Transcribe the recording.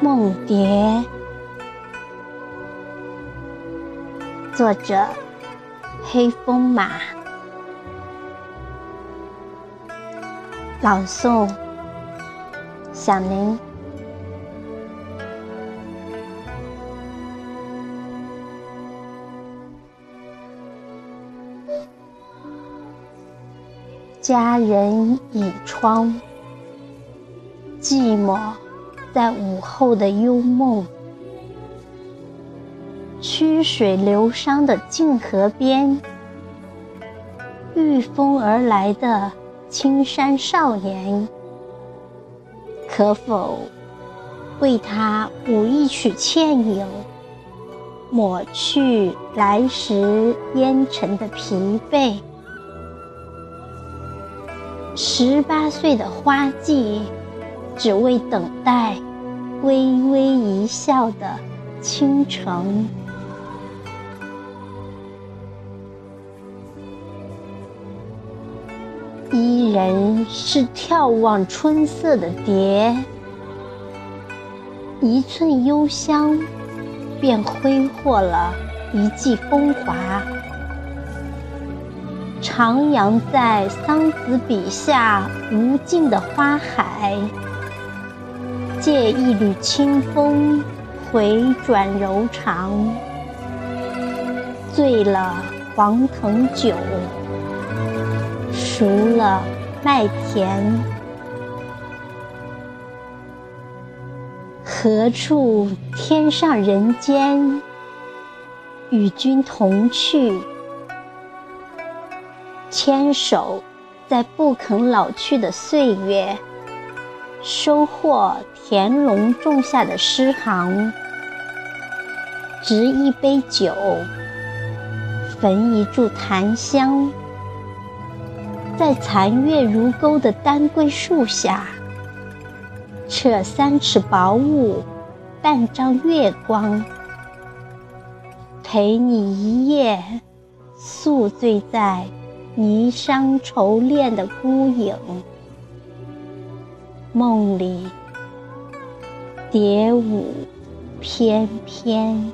梦蝶，作者黑风马，朗诵小宁。佳人倚窗，寂寞在午后的幽梦。曲水流觞的静河边，御风而来的青山少年，可否为他舞一曲倩影，抹去来时烟尘的疲惫？十八岁的花季，只为等待微微一笑的倾城。伊人是眺望春色的蝶，一寸幽香，便挥霍了一季风华。徜徉在桑梓笔下无尽的花海，借一缕清风回转柔肠，醉了黄藤酒，熟了麦田。何处天上人间，与君同去？牵手，在不肯老去的岁月，收获田龙种下的诗行；执一杯酒，焚一柱檀香，在残月如钩的丹桂树下，扯三尺薄雾，半张月光，陪你一夜宿醉在。霓裳愁恋的孤影，梦里蝶舞翩翩。